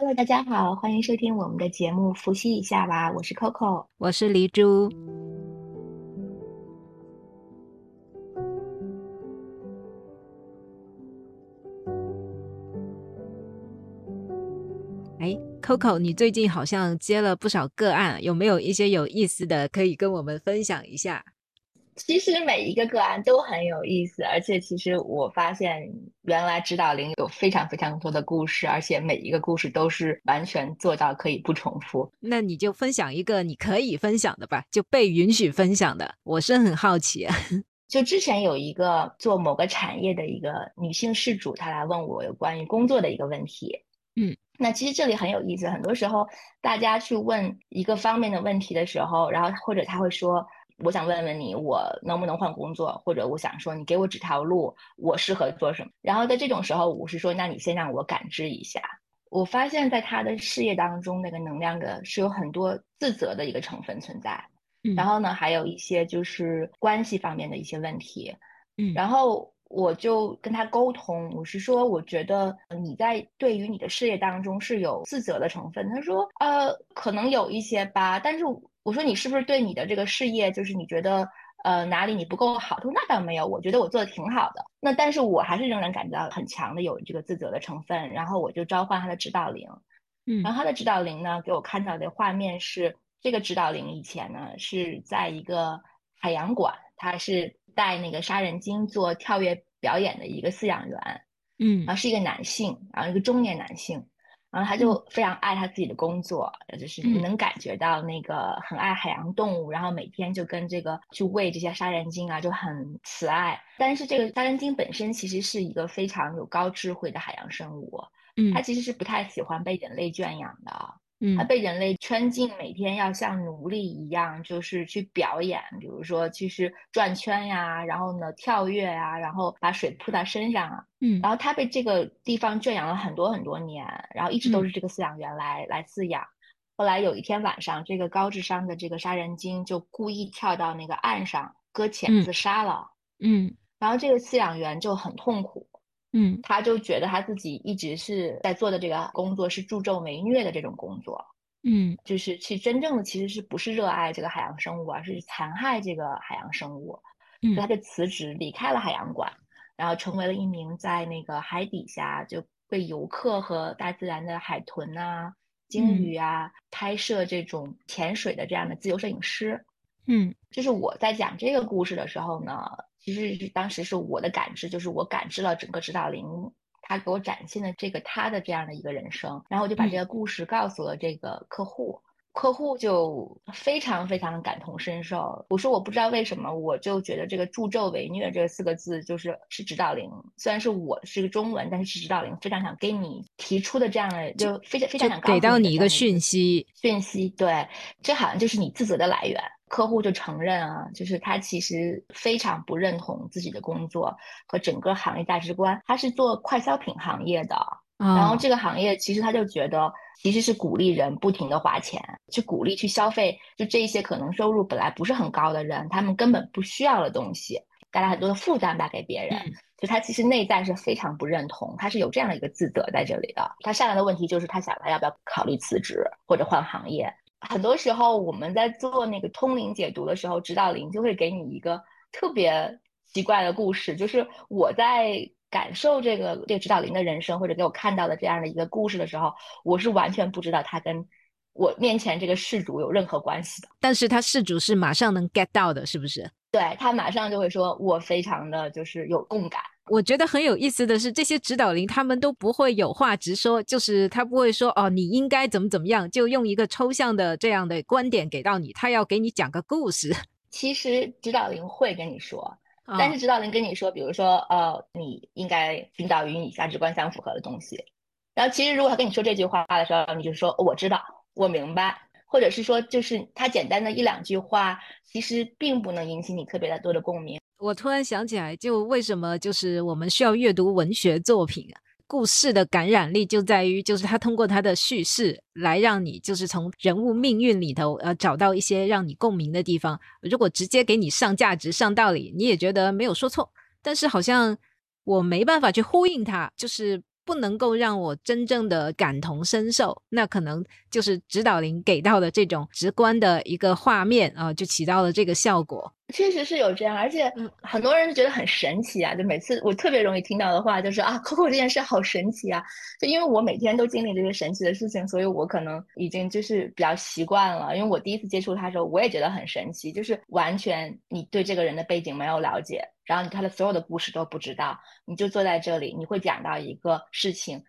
Hello，大家好，欢迎收听我们的节目，复习一下吧。我是 Coco，我是黎珠。哎，Coco，你最近好像接了不少个案，有没有一些有意思的可以跟我们分享一下？其实每一个个案都很有意思，而且其实我发现，原来指导灵有非常非常多的故事，而且每一个故事都是完全做到可以不重复。那你就分享一个你可以分享的吧，就被允许分享的。我是很好奇。就之前有一个做某个产业的一个女性事主，她来问我有关于工作的一个问题。嗯，那其实这里很有意思，很多时候大家去问一个方面的问题的时候，然后或者他会说。我想问问你，我能不能换工作？或者我想说，你给我指条路，我适合做什么？然后在这种时候，我是说，那你先让我感知一下。我发现，在他的事业当中，那个能量的是有很多自责的一个成分存在。然后呢，还有一些就是关系方面的一些问题。嗯，然后我就跟他沟通，我是说，我觉得你在对于你的事业当中是有自责的成分。他说，呃，可能有一些吧，但是。我说你是不是对你的这个事业，就是你觉得呃哪里你不够好？他说那倒没有，我觉得我做的挺好的。那但是我还是仍然感觉到很强的有这个自责的成分。然后我就召唤他的指导灵，嗯，然后他的指导灵呢给我看到的画面是这个指导灵以前呢是在一个海洋馆，他是带那个杀人鲸做跳跃表演的一个饲养员，嗯，然后是一个男性，然后一个中年男性。然后他就非常爱他自己的工作，就是能感觉到那个很爱海洋动物，然后每天就跟这个去喂这些杀人鲸啊，就很慈爱。但是这个杀人鲸本身其实是一个非常有高智慧的海洋生物，嗯，它其实是不太喜欢被人类圈养的。嗯，他被人类圈禁，每天要像奴隶一样，就是去表演，比如说就是转圈呀，然后呢跳跃呀，然后把水泼到身上啊。嗯，然后他被这个地方圈养了很多很多年，然后一直都是这个饲养员来来饲养。后来有一天晚上，这个高智商的这个杀人鲸就故意跳到那个岸上搁浅自杀了。嗯，然后这个饲养员就很痛苦。嗯，他就觉得他自己一直是在做的这个工作是助纣为虐的这种工作，嗯，就是去真正的其实是不是热爱这个海洋生物，而是残害这个海洋生物，所以他就辞职离开了海洋馆，然后成为了一名在那个海底下就被游客和大自然的海豚啊、鲸鱼啊拍摄这种潜水的这样的自由摄影师。嗯，就是我在讲这个故事的时候呢。其实是当时是我的感知，就是我感知了整个指导灵，他给我展现的这个他的这样的一个人生，然后我就把这个故事告诉了这个客户，客户就非常非常的感同身受。我说我不知道为什么，我就觉得这个助纣为虐这四个字就是是指导灵，虽然是我是个中文，但是是指导灵非常想给你提出的这样的，就非常非常想给到你一个讯息，讯息，对，这好像就是你自责的来源。客户就承认啊，就是他其实非常不认同自己的工作和整个行业价值观。他是做快消品行业的，然后这个行业其实他就觉得其实是鼓励人不停的花钱，去鼓励去消费，就这些可能收入本来不是很高的人，他们根本不需要的东西，带来很多的负担吧给别人。就他其实内在是非常不认同，他是有这样的一个自责在这里的。他下来的问题就是他想他要不要考虑辞职或者换行业。很多时候我们在做那个通灵解读的时候，指导灵就会给你一个特别奇怪的故事，就是我在感受这个这个指导灵的人生，或者给我看到的这样的一个故事的时候，我是完全不知道他跟我面前这个事主有任何关系的。但是他事主是马上能 get 到的，是不是？对他马上就会说，我非常的就是有共感。我觉得很有意思的是，这些指导灵他们都不会有话直说，就是他不会说哦，你应该怎么怎么样，就用一个抽象的这样的观点给到你，他要给你讲个故事。其实指导灵会跟你说，但是指导灵跟你说，比如说呃，你应该寻找与你价值观相符合的东西。然后其实如果他跟你说这句话的时候，你就说我知道，我明白，或者是说就是他简单的一两句话，其实并不能引起你特别的多的共鸣。我突然想起来，就为什么就是我们需要阅读文学作品啊？故事的感染力就在于，就是他通过他的叙事来让你就是从人物命运里头呃找到一些让你共鸣的地方。如果直接给你上价值、上道理，你也觉得没有说错，但是好像我没办法去呼应他，就是不能够让我真正的感同身受，那可能就是指导灵给到的这种直观的一个画面啊，就起到了这个效果。确实是有这样，而且很多人觉得很神奇啊！就每次我特别容易听到的话就是啊，Coco 这件事好神奇啊！就因为我每天都经历这些神奇的事情，所以我可能已经就是比较习惯了。因为我第一次接触他的时候，我也觉得很神奇，就是完全你对这个人的背景没有了解，然后你他的所有的故事都不知道，你就坐在这里，你会讲到一个事情，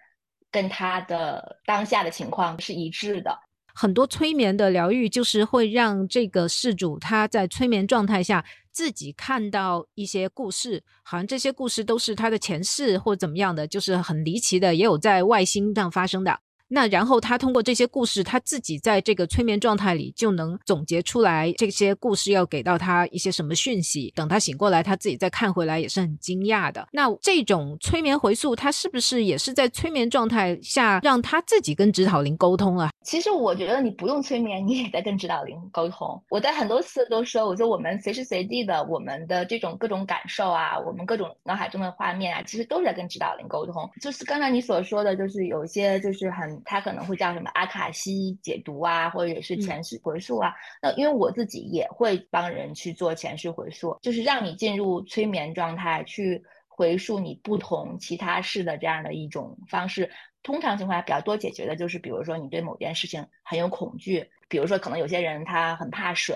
跟他的当下的情况是一致的。很多催眠的疗愈就是会让这个事主他在催眠状态下自己看到一些故事，好像这些故事都是他的前世或怎么样的，就是很离奇的，也有在外星上发生的。那然后他通过这些故事，他自己在这个催眠状态里就能总结出来这些故事要给到他一些什么讯息。等他醒过来，他自己再看回来也是很惊讶的。那这种催眠回溯，他是不是也是在催眠状态下让他自己跟指导灵沟通啊？其实我觉得你不用催眠，你也在跟指导灵沟通。我在很多次都说，我说我们随时随地的我们的这种各种感受啊，我们各种脑海中的画面啊，其实都是在跟指导灵沟通。就是刚才你所说的，就是有一些就是很。他可能会叫什么阿卡西解读啊，或者是前世回溯啊。那因为我自己也会帮人去做前世回溯，就是让你进入催眠状态，去回溯你不同其他事的这样的一种方式。通常情况下比较多解决的就是，比如说你对某件事情很有恐惧，比如说可能有些人他很怕水。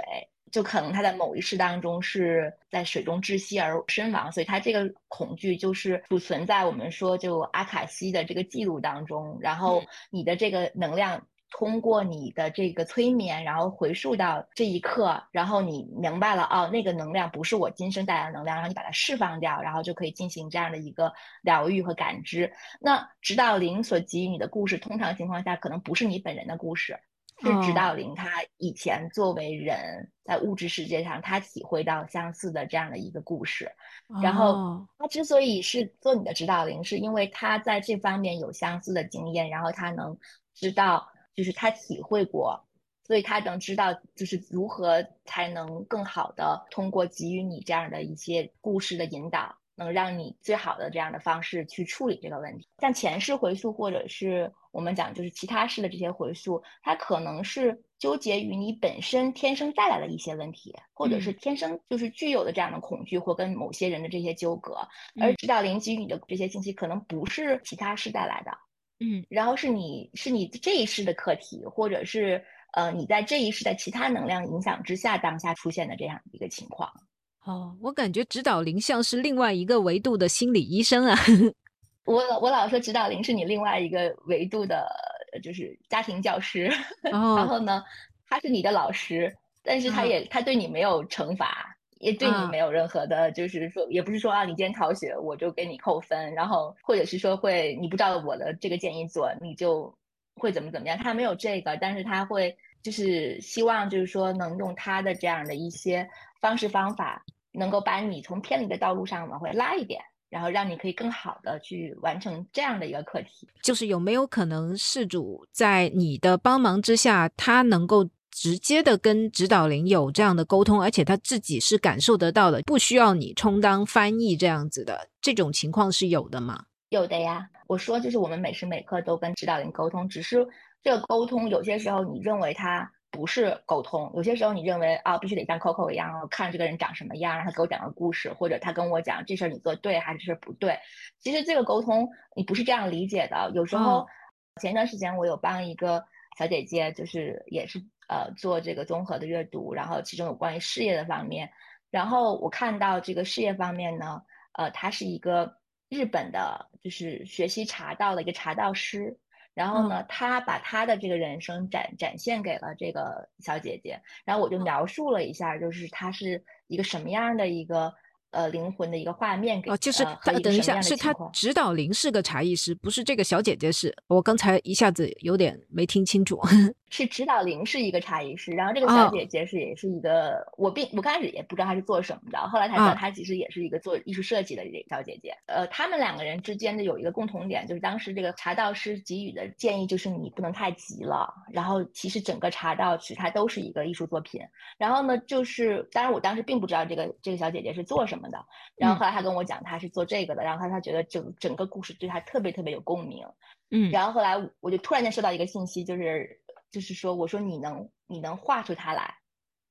就可能他在某一世当中是在水中窒息而身亡，所以他这个恐惧就是储存在我们说就阿卡西的这个记录当中。然后你的这个能量通过你的这个催眠，然后回溯到这一刻，然后你明白了哦，那个能量不是我今生带来的能量，然后你把它释放掉，然后就可以进行这样的一个疗愈和感知。那指导灵所给予你的故事，通常情况下可能不是你本人的故事。是指导灵，他以前作为人在物质世界上，他体会到相似的这样的一个故事，然后他之所以是做你的指导灵，是因为他在这方面有相似的经验，然后他能知道，就是他体会过，所以他能知道，就是如何才能更好的通过给予你这样的一些故事的引导。能让你最好的这样的方式去处理这个问题，像前世回溯或者是我们讲就是其他世的这些回溯，它可能是纠结于你本身天生带来的一些问题，或者是天生就是具有的这样的恐惧或跟某些人的这些纠葛，而指导灵给予你的这些信息可能不是其他世带来的，嗯，然后是你是你这一世的课题，或者是呃你在这一世在其他能量影响之下当下出现的这样一个情况。哦，我感觉指导灵像是另外一个维度的心理医生啊。我我老说指导灵是你另外一个维度的，就是家庭教师。然后呢，他是你的老师，但是他也他对你没有惩罚，也对你没有任何的，就是说，也不是说啊，你今天逃学我就给你扣分，然后或者是说会你不照我的这个建议做，你就会怎么怎么样。他没有这个，但是他会就是希望就是说能用他的这样的一些方式方法。能够把你从偏离的道路上往回拉一点，然后让你可以更好的去完成这样的一个课题。就是有没有可能事主在你的帮忙之下，他能够直接的跟指导灵有这样的沟通，而且他自己是感受得到的，不需要你充当翻译这样子的这种情况是有的吗？有的呀，我说就是我们每时每刻都跟指导灵沟通，只是这个沟通有些时候你认为他。不是沟通，有些时候你认为啊，必须得像 Coco 一样，看这个人长什么样，让他给我讲个故事，或者他跟我讲这事儿你做对还是这事儿不对。其实这个沟通你不是这样理解的。有时候前一段时间我有帮一个小姐姐，就是也是呃做这个综合的阅读，然后其中有关于事业的方面，然后我看到这个事业方面呢，呃，他是一个日本的，就是学习茶道的一个茶道师。然后呢，他把他的这个人生展展现给了这个小姐姐，然后我就描述了一下，就是他是一个什么样的一个呃灵魂的一个画面给哦，就是等一下，是他指导灵是个茶艺师，不是这个小姐姐是？我刚才一下子有点没听清楚。是指导灵是一个茶艺师，然后这个小姐姐是也是一个，我并我刚开始也不知道她是做什么的，后来才知道她其实也是一个做艺术设计的这个小姐姐。呃，他们两个人之间的有一个共同点，就是当时这个茶道师给予的建议就是你不能太急了。然后其实整个茶道其实它都是一个艺术作品。然后呢，就是当然我当时并不知道这个这个小姐姐是做什么的，然后后来她跟我讲她是做这个的，然后她她觉得整整个故事对她特别特别有共鸣。嗯，然后后来我就突然间收到一个信息，就是就是说，我说你能你能画出它来，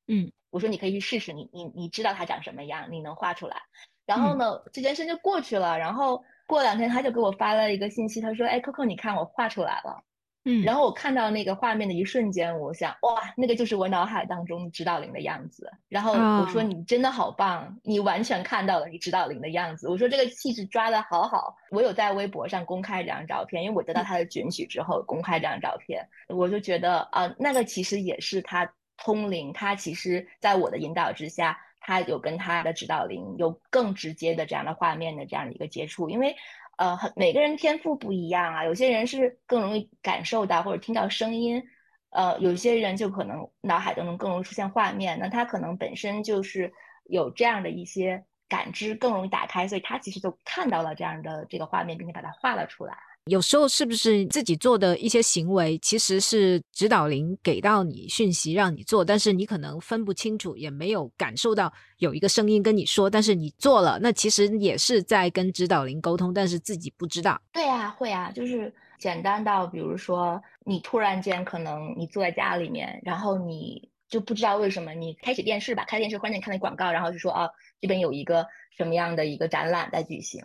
嗯，我说你可以去试试，你你你知道它长什么样，你能画出来。然后呢，这件事就过去了。然后过两天他就给我发了一个信息，他说，哎，Coco，你看我画出来了。嗯，然后我看到那个画面的一瞬间，我想，哇，那个就是我脑海当中指导灵的样子。然后我说，你真的好棒，你完全看到了你指导灵的样子。我说这个气质抓的好好。我有在微博上公开这张照片，因为我得到他的准许之后公开这张照片，我就觉得啊，那个其实也是他通灵，他其实在我的引导之下，他有跟他的指导灵有更直接的这样的画面的这样的一个接触，因为。呃，很每个人天赋不一样啊，有些人是更容易感受到或者听到声音，呃，有些人就可能脑海当中更容易出现画面，那他可能本身就是有这样的一些感知，更容易打开，所以他其实就看到了这样的这个画面，并且把它画了出来。有时候是不是自己做的一些行为，其实是指导灵给到你讯息让你做，但是你可能分不清楚，也没有感受到有一个声音跟你说，但是你做了，那其实也是在跟指导灵沟通，但是自己不知道。对啊，会啊，就是简单到比如说你突然间可能你坐在家里面，然后你就不知道为什么你开启电视吧，开电视忽然间看那广告，然后就说啊这边有一个什么样的一个展览在举行。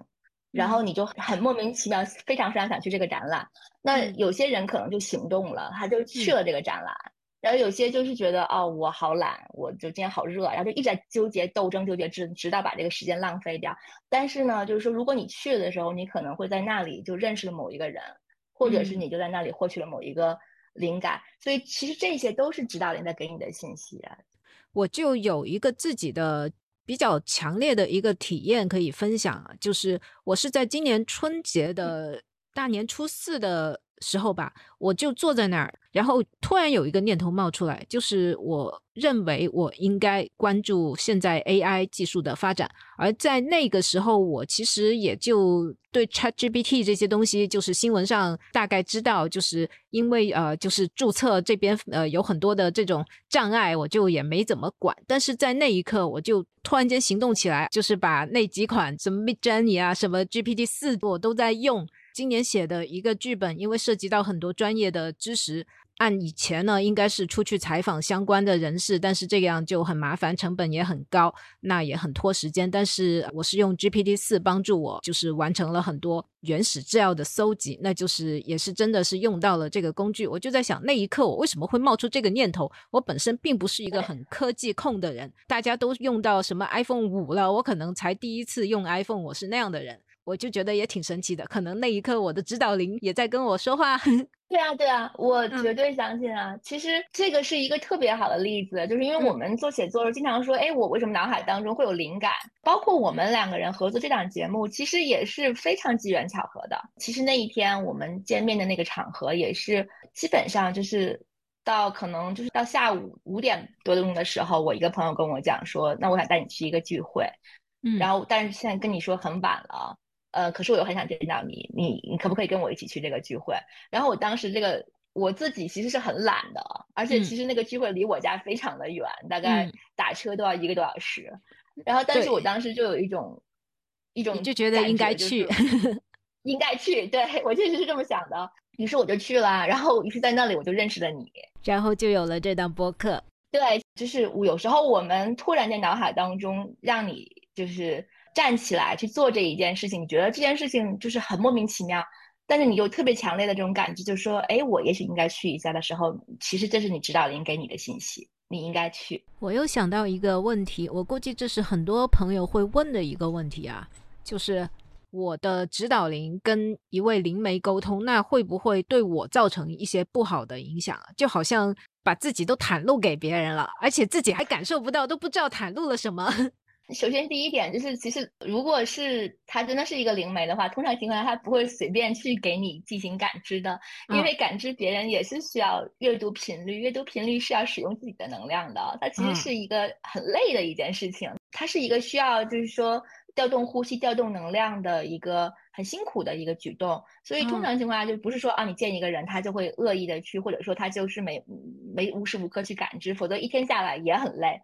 然后你就很莫名其妙，非常非常想去这个展览。那有些人可能就行动了，他就去了这个展览。然后有些就是觉得哦，我好懒，我就今天好热，然后就一直在纠结、斗争、纠结，直直到把这个时间浪费掉。但是呢，就是说，如果你去的时候，你可能会在那里就认识了某一个人，或者是你就在那里获取了某一个灵感。所以其实这些都是指导灵在给你的信息。我就有一个自己的。比较强烈的一个体验可以分享啊，就是我是在今年春节的大年初四的时候吧，我就坐在那儿，然后突然有一个念头冒出来，就是我。认为我应该关注现在 AI 技术的发展，而在那个时候，我其实也就对 ChatGPT 这些东西，就是新闻上大概知道，就是因为呃，就是注册这边呃有很多的这种障碍，我就也没怎么管。但是在那一刻，我就突然间行动起来，就是把那几款什么 Midjourney 啊，什么 GPT 四，我都在用。今年写的一个剧本，因为涉及到很多专业的知识。按以前呢，应该是出去采访相关的人士，但是这样就很麻烦，成本也很高，那也很拖时间。但是我是用 GPT 四帮助我，就是完成了很多原始资料的搜集，那就是也是真的是用到了这个工具。我就在想，那一刻我为什么会冒出这个念头？我本身并不是一个很科技控的人，大家都用到什么 iPhone 五了，我可能才第一次用 iPhone，我是那样的人。我就觉得也挺神奇的，可能那一刻我的指导灵也在跟我说话。对啊，对啊，我绝对相信啊。其实这个是一个特别好的例子，就是因为我们做写作的时候经常说，哎，我为什么脑海当中会有灵感？包括我们两个人合作这档节目，其实也是非常机缘巧合的。其实那一天我们见面的那个场合，也是基本上就是到可能就是到下午五点多钟的时候，我一个朋友跟我讲说，那我想带你去一个聚会，嗯，然后但是现在跟你说很晚了。呃，可是我又很想见到你，你你可不可以跟我一起去这个聚会？然后我当时这个我自己其实是很懒的，而且其实那个聚会离我家非常的远，大概打车都要一个多小时。然后，但是我当时就有一种一种就觉得应该去，应该去。对我确实是这么想的，于是我就去了。然后，于是在那里我就认识了你，然后就有了这档播客。对，就是有时候我们突然在脑海当中让你就是。站起来去做这一件事情，你觉得这件事情就是很莫名其妙，但是你有特别强烈的这种感觉，就是说，哎，我也许应该去一下的时候，其实这是你指导灵给你的信息，你应该去。我又想到一个问题，我估计这是很多朋友会问的一个问题啊，就是我的指导灵跟一位灵媒沟通，那会不会对我造成一些不好的影响？就好像把自己都袒露给别人了，而且自己还感受不到，都不知道袒露了什么。首先，第一点就是，其实如果是他真的是一个灵媒的话，通常情况下他不会随便去给你进行感知的，因为感知别人也是需要阅读频率，阅读频率是要使用自己的能量的，它其实是一个很累的一件事情，它是一个需要就是说调动呼吸、调动能量的一个很辛苦的一个举动，所以通常情况下就不是说啊，你见一个人他就会恶意的去，或者说他就是没没无时无刻去感知，否则一天下来也很累。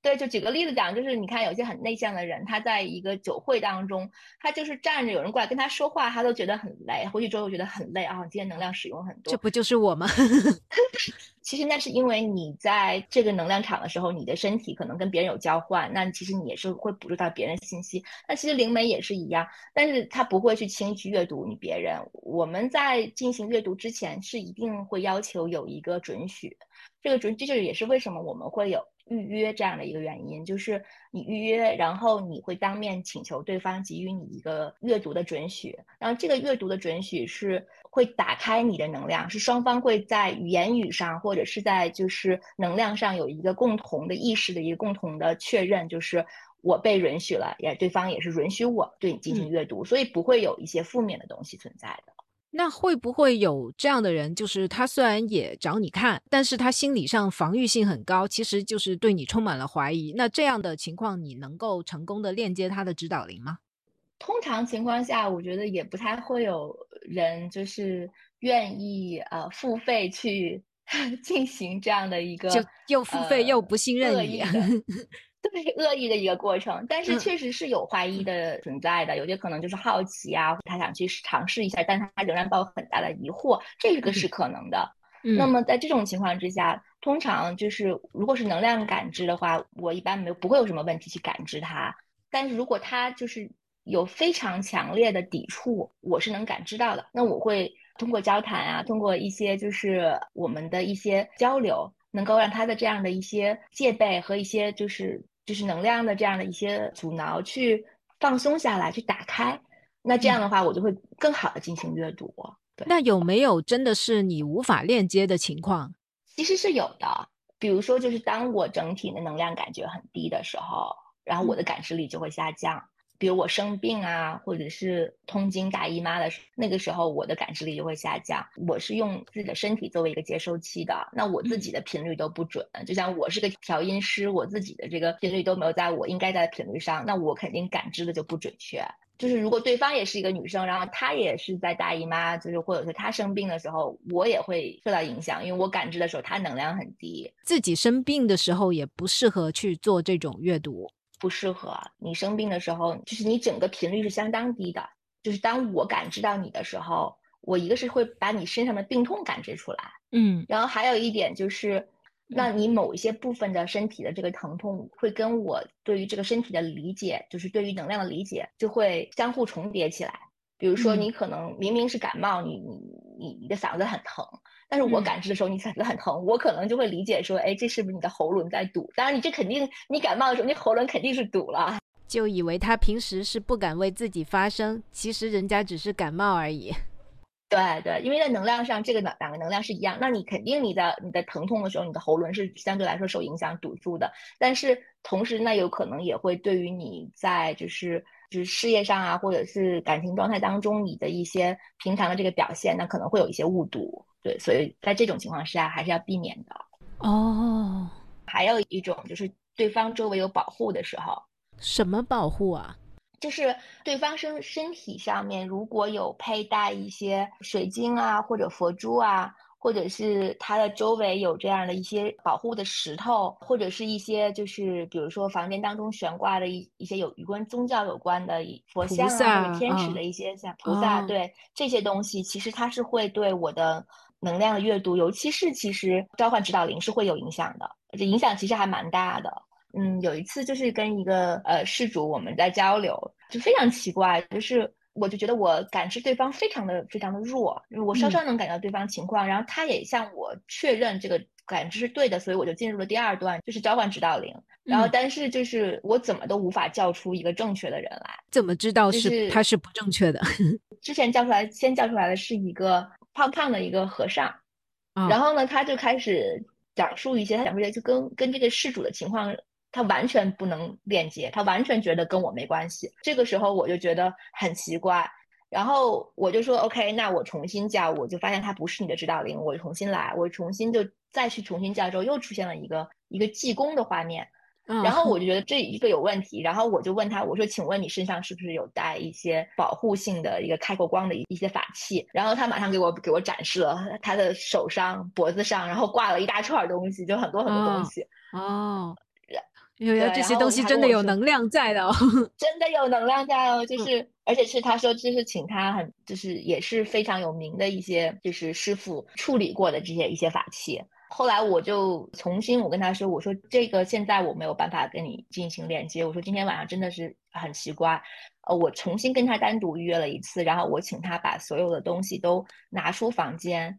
对，就举个例子讲，就是你看有些很内向的人，他在一个酒会当中，他就是站着，有人过来跟他说话，他都觉得很累，回去之后觉得很累啊，今天能量使用很多。这不就是我吗？其实那是因为你在这个能量场的时候，你的身体可能跟别人有交换，那其实你也是会捕捉到别人信息。那其实灵媒也是一样，但是他不会去轻易去阅读你别人。我们在进行阅读之前，是一定会要求有一个准许。这个准，这就是也是为什么我们会有。预约这样的一个原因，就是你预约，然后你会当面请求对方给予你一个阅读的准许，然后这个阅读的准许是会打开你的能量，是双方会在言语上或者是在就是能量上有一个共同的意识的一个共同的确认，就是我被允许了，也对方也是允许我对你进行阅读，所以不会有一些负面的东西存在的。那会不会有这样的人，就是他虽然也找你看，但是他心理上防御性很高，其实就是对你充满了怀疑。那这样的情况，你能够成功的链接他的指导灵吗？通常情况下，我觉得也不太会有人就是愿意呃付费去 进行这样的一个，就又付费又不信任你。对恶意的一个过程，但是确实是有怀疑的存在的，有些可能就是好奇啊，他想去尝试一下，但他仍然抱有很大的疑惑，这个是可能的。那么在这种情况之下，通常就是如果是能量感知的话，我一般没有不会有什么问题去感知它。但是如果他就是有非常强烈的抵触，我是能感知到的。那我会通过交谈啊，通过一些就是我们的一些交流。能够让他的这样的一些戒备和一些就是就是能量的这样的一些阻挠去放松下来，去打开。那这样的话，我就会更好的进行阅读。对，那有没有真的是你无法链接的情况？其实是有的。比如说，就是当我整体的能量感觉很低的时候，然后我的感知力就会下降。比如我生病啊，或者是痛经、大姨妈的时，那个时候我的感知力就会下降。我是用自己的身体作为一个接收器的，那我自己的频率都不准。就像我是个调音师，我自己的这个频率都没有在我应该在的频率上，那我肯定感知的就不准确。就是如果对方也是一个女生，然后她也是在大姨妈，就是或者是她生病的时候，我也会受到影响，因为我感知的时候她能量很低。自己生病的时候也不适合去做这种阅读。不适合你生病的时候，就是你整个频率是相当低的。就是当我感知到你的时候，我一个是会把你身上的病痛感知出来，嗯，然后还有一点就是，那你某一些部分的身体的这个疼痛，会跟我对于这个身体的理解，就是对于能量的理解，就会相互重叠起来。比如说，你可能明明是感冒，你你你你的嗓子很疼。但是我感知的时候，你嗓子很疼，我可能就会理解说，哎，这是不是你的喉咙在堵？当然，你这肯定，你感冒的时候，你喉咙肯定是堵了。就以为他平时是不敢为自己发声，其实人家只是感冒而已。对对，因为在能量上，这个两两个能量是一样，那你肯定你的你的疼痛的时候，你的喉咙是相对来说受影响堵住的。但是同时，那有可能也会对于你在就是就是事业上啊，或者是感情状态当中，你的一些平常的这个表现，那可能会有一些误读。对，所以在这种情况下还是要避免的。哦，还有一种就是对方周围有保护的时候，什么保护啊？就是对方身身体上面如果有佩戴一些水晶啊，或者佛珠啊，或者是它的周围有这样的一些保护的石头，或者是一些就是比如说房间当中悬挂的一一些有与关宗教有关的佛像啊，天使的一些像菩萨，对这些东西，其实它是会对我的。能量的阅读，尤其是其实召唤指导灵是会有影响的，这影响其实还蛮大的。嗯，有一次就是跟一个呃事主我们在交流，就非常奇怪，就是我就觉得我感知对方非常的非常的弱，我稍稍能感到对方情况，然后他也向我确认这个感知是对的，所以我就进入了第二段，就是召唤指导灵。然后但是就是我怎么都无法叫出一个正确的人来，怎么知道是他是不正确的？之前叫出来，先叫出来的是一个。胖胖的一个和尚，然后呢，他就开始讲述一些他讲述一些就跟跟这个事主的情况他完全不能链接，他完全觉得跟我没关系。这个时候我就觉得很奇怪，然后我就说 OK，那我重新叫，我就发现他不是你的指导灵，我重新来，我重新就再去重新叫之后，又出现了一个一个济公的画面。然后我就觉 得这一个有问题，然后我就问他，我说，请问你身上是不是有带一些保护性的一个开过光的一一些法器？然后他马上给我给我展示了他的手上、脖子上，然后挂了一大串东西，就很多很多东西。哦，因为这些东西真的有能量在的，哦，真的有能量在哦，就是而且是他说就是请他很就是也是非常有名的一些就是师傅处理过的这些一些法器。后来我就重新，我跟他说，我说这个现在我没有办法跟你进行链接。我说今天晚上真的是很奇怪，呃，我重新跟他单独预约了一次，然后我请他把所有的东西都拿出房间，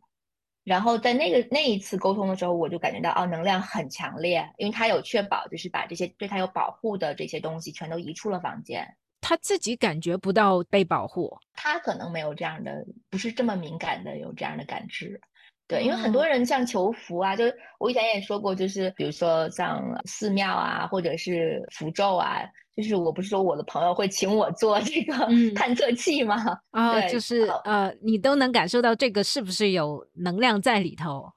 然后在那个那一次沟通的时候，我就感觉到哦，能量很强烈，因为他有确保，就是把这些对他有保护的这些东西全都移出了房间。他自己感觉不到被保护，他可能没有这样的，不是这么敏感的有这样的感知。对，因为很多人像求福啊，就是我以前也说过，就是比如说像寺庙啊，或者是符咒啊，就是我不是说我的朋友会请我做这个 探测器吗？啊，就是呃，你都能感受到这个是不是有能量在里头？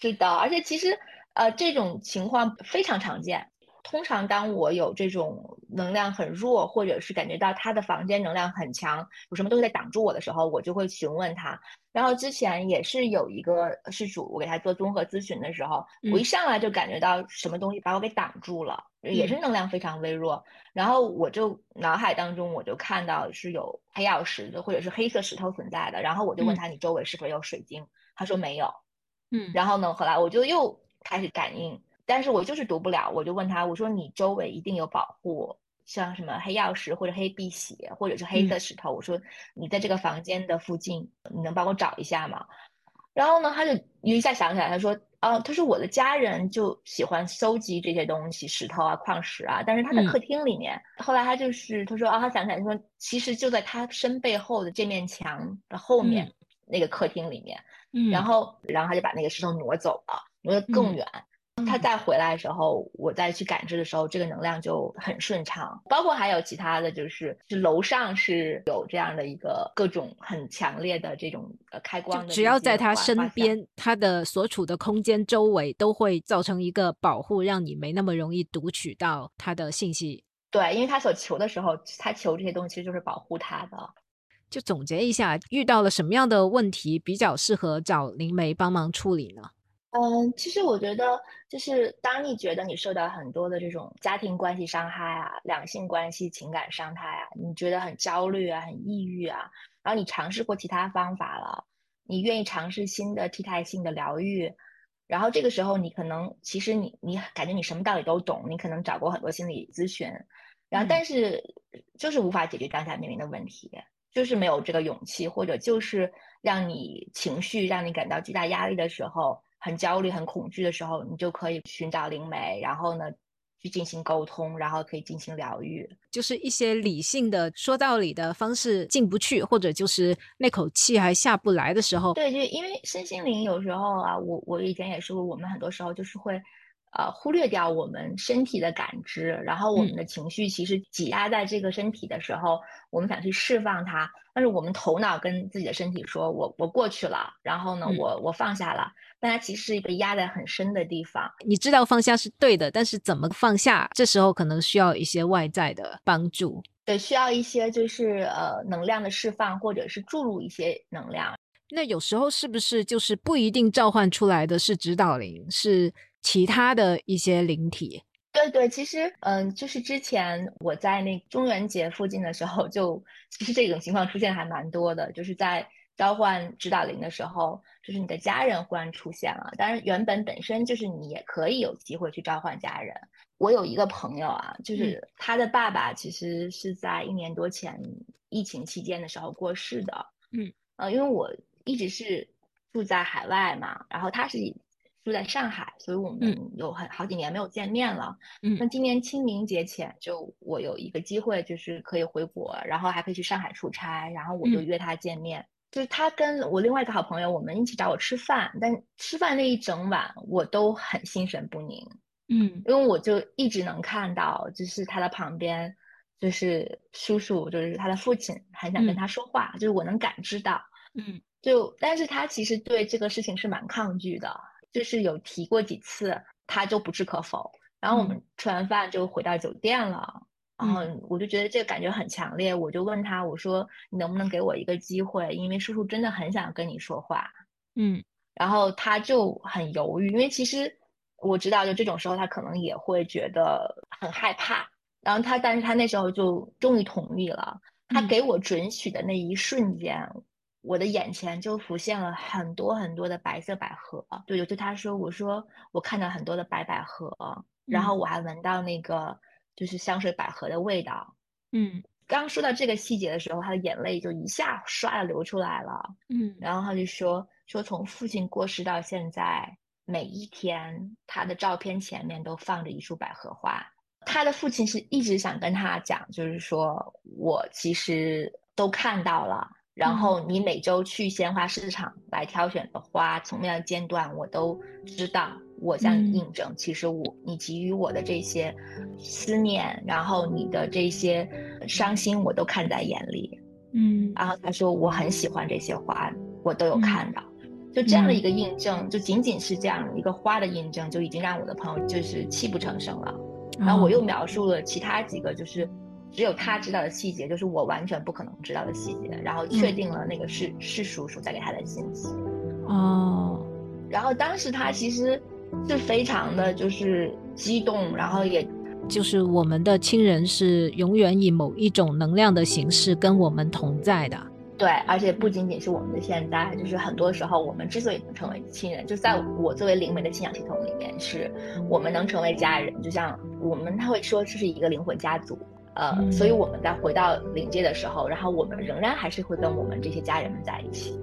是的，而且其实呃，这种情况非常常见。通常当我有这种能量很弱，或者是感觉到他的房间能量很强，有什么东西在挡住我的时候，我就会询问他。然后之前也是有一个事主，我给他做综合咨询的时候，我一上来就感觉到什么东西把我给挡住了，也是能量非常微弱。然后我就脑海当中我就看到是有黑曜石的或者是黑色石头存在的。然后我就问他，你周围是否有水晶？他说没有。嗯。然后呢，后来我就又开始感应。但是我就是读不了，我就问他，我说你周围一定有保护，像什么黑曜石或者黑碧玺或者是黑色石头。我说你在这个房间的附近，你能帮我找一下吗？然后呢，他就一下想起来，他说，哦，他说我的家人就喜欢收集这些东西，石头啊、矿石啊，但是他在客厅里面。后来他就是他说，啊，他想起来，说其实就在他身背后的这面墙的后面那个客厅里面。嗯。然后，然后他就把那个石头挪走了，挪得更远。他再回来的时候，我再去感知的时候，这个能量就很顺畅。包括还有其他的就是，是楼上是有这样的一个各种很强烈的这种呃开光的。只要在他身边，他的所处的空间周围都会造成一个保护，让你没那么容易读取到他的信息。对，因为他所求的时候，他求这些东西其实就是保护他的。就总结一下，遇到了什么样的问题比较适合找灵媒帮忙处理呢？嗯，其实我觉得，就是当你觉得你受到很多的这种家庭关系伤害啊、两性关系情感伤害啊，你觉得很焦虑啊、很抑郁啊，然后你尝试过其他方法了，你愿意尝试新的替代性的疗愈，然后这个时候你可能其实你你感觉你什么道理都懂，你可能找过很多心理咨询，然后但是就是无法解决当下面临的问题，就是没有这个勇气，或者就是让你情绪让你感到巨大压力的时候。很焦虑、很恐惧的时候，你就可以寻找灵媒，然后呢，去进行沟通，然后可以进行疗愈。就是一些理性的说道理的方式进不去，或者就是那口气还下不来的时候。对，就因为身心灵有时候啊，我我以前也说过，我们很多时候就是会。呃，忽略掉我们身体的感知，然后我们的情绪其实挤压在这个身体的时候，我们想去释放它，但是我们头脑跟自己的身体说：“我我过去了，然后呢，我我放下了。”但它其实是一个压在很深的地方。你知道放下是对的，但是怎么放下？这时候可能需要一些外在的帮助。对，需要一些就是呃能量的释放，或者是注入一些能量。那有时候是不是就是不一定召唤出来的是指导灵，是？其他的一些灵体，对对，其实嗯，就是之前我在那中元节附近的时候，就其实这种情况出现还蛮多的，就是在召唤指导灵的时候，就是你的家人忽然出现了，当然原本本身就是你也可以有机会去召唤家人。我有一个朋友啊，就是他的爸爸其实是在一年多前疫情期间的时候过世的，嗯，呃，因为我一直是住在海外嘛，然后他是。住在上海，所以我们有很好几年没有见面了。嗯，那今年清明节前，就我有一个机会，就是可以回国，然后还可以去上海出差，然后我就约他见面。就是他跟我另外一个好朋友，我们一起找我吃饭，但吃饭那一整晚，我都很心神不宁。嗯，因为我就一直能看到，就是他的旁边，就是叔叔，就是他的父亲，很想跟他说话，就是我能感知到，嗯，就但是他其实对这个事情是蛮抗拒的，就是有提过几次，他就不置可否。然后我们吃完饭就回到酒店了，然后我就觉得这个感觉很强烈，我就问他，我说你能不能给我一个机会，因为叔叔真的很想跟你说话，嗯，然后他就很犹豫，因为其实。我知道，就这种时候，他可能也会觉得很害怕。然后他，但是他那时候就终于同意了。他给我准许的那一瞬间，我的眼前就浮现了很多很多的白色百合。对，就对他说：“我说我看到很多的白百合，然后我还闻到那个就是香水百合的味道。”嗯，刚说到这个细节的时候，他的眼泪就一下唰的流出来了。嗯，然后他就说：“说从父亲过世到现在。”每一天，他的照片前面都放着一束百合花。他的父亲是一直想跟他讲，就是说我其实都看到了。然后你每周去鲜花市场来挑选的花，从面的间断我都知道。我向你印证，其实我你给予我的这些思念，然后你的这些伤心，我都看在眼里。嗯。然后他说我很喜欢这些花，我都有看到。就这样的一个印证，就仅仅是这样一个花的印证，就已经让我的朋友就是泣不成声了。然后我又描述了其他几个，就是只有他知道的细节，就是我完全不可能知道的细节。然后确定了那个是是叔叔带给他的信息。哦。然后当时他其实是非常的就是激动，然后也就是我们的亲人是永远以某一种能量的形式跟我们同在的。对，而且不仅仅是我们的现在，就是很多时候我们之所以能成为亲人，就在我作为灵媒的信仰系统里面，是我们能成为家人。就像我们他会说这是一个灵魂家族，呃，所以我们在回到临界的时候，然后我们仍然还是会跟我们这些家人们在一起。